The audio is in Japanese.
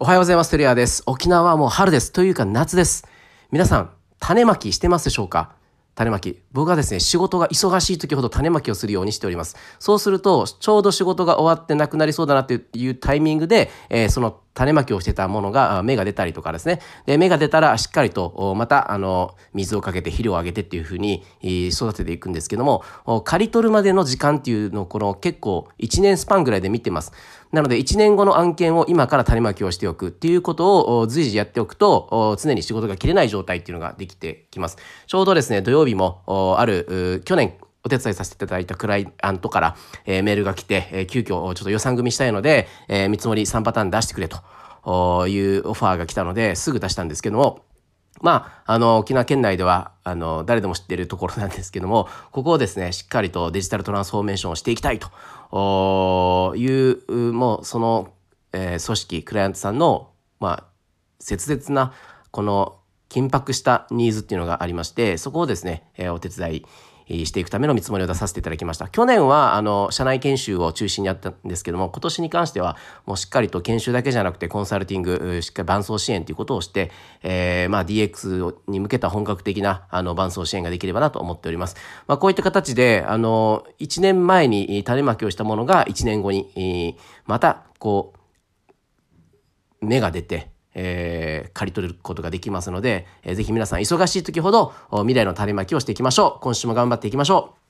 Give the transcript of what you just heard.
おはようございます。テリアです。沖縄はもう春です。というか夏です。皆さん、種まきしてますでしょうか？種まき。僕はですね、仕事が忙しい時ほど種まきをするようにしております。そうすると、ちょうど仕事が終わってなくなりそうだなっていうタイミングで、えー、その種まきをしてたものが芽が出たりとかですね。で、芽が出たらしっかりとまた、あの、水をかけて肥料をあげてっていうふうに育てていくんですけども、刈り取るまでの時間っていうのをこの結構1年スパンぐらいで見てます。なので1年後の案件を今から種まきをしておくっていうことを随時やっておくと常に仕事が切れない状態っていうのができてきます。ちょうどですね、土曜日もある去年お手伝いさせていただいたクライアントから、えー、メールが来て、えー、急遽ちょっと予算組したいので、えー、見積もり3パターン出してくれというオファーが来たのですぐ出したんですけども、まあ、あの、沖縄県内では、あの、誰でも知っているところなんですけども、ここをですね、しっかりとデジタルトランスフォーメーションをしていきたいという、もう、その、えー、組織、クライアントさんの、まあ、切実な、この、緊迫したニーズっていうのがありまして、そこをですね、えー、お手伝いしていくための見積もりを出させていただきました。去年は、あの、社内研修を中心にやったんですけども、今年に関しては、もうしっかりと研修だけじゃなくて、コンサルティング、しっかり伴走支援ということをして、えー、まあ、DX に向けた本格的な、あの、伴走支援ができればなと思っております。まあ、こういった形で、あの、1年前に種まきをしたものが1年後に、また、こう、芽が出て、えー、刈り取ることができますので、えー、ぜひ皆さん忙しい時ほど未来の種まきをしていきましょう。今週も頑張っていきましょう。